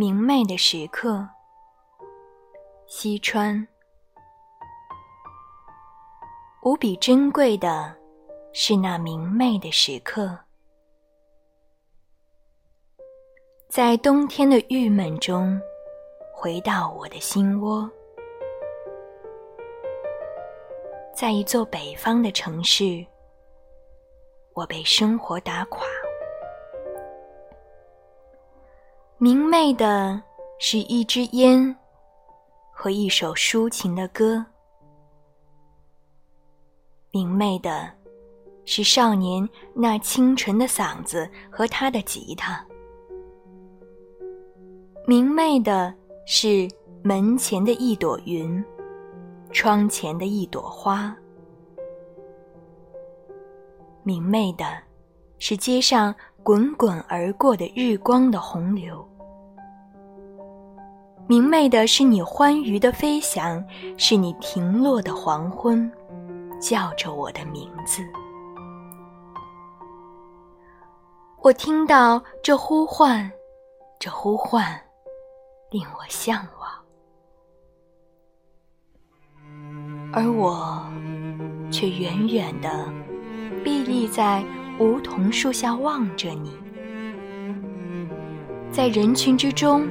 明媚的时刻，西川。无比珍贵的是那明媚的时刻，在冬天的郁闷中，回到我的心窝，在一座北方的城市，我被生活打垮。明媚的是一支烟和一首抒情的歌。明媚的，是少年那清纯的嗓子和他的吉他；明媚的是门前的一朵云，窗前的一朵花；明媚的，是街上滚滚而过的日光的洪流；明媚的是你欢愉的飞翔，是你停落的黄昏。叫着我的名字，我听到这呼唤，这呼唤令我向往，而我却远远的屹立在梧桐树下望着你，在人群之中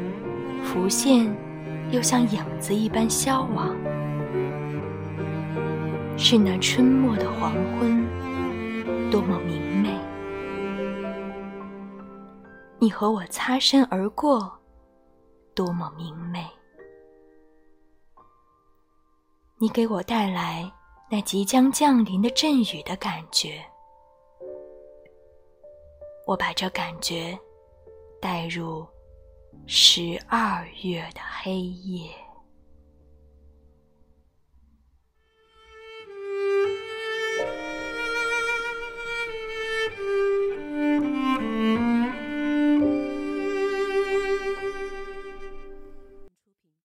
浮现，又像影子一般消亡。是那春末的黄昏，多么明媚！你和我擦身而过，多么明媚！你给我带来那即将降临的阵雨的感觉，我把这感觉带入十二月的黑夜。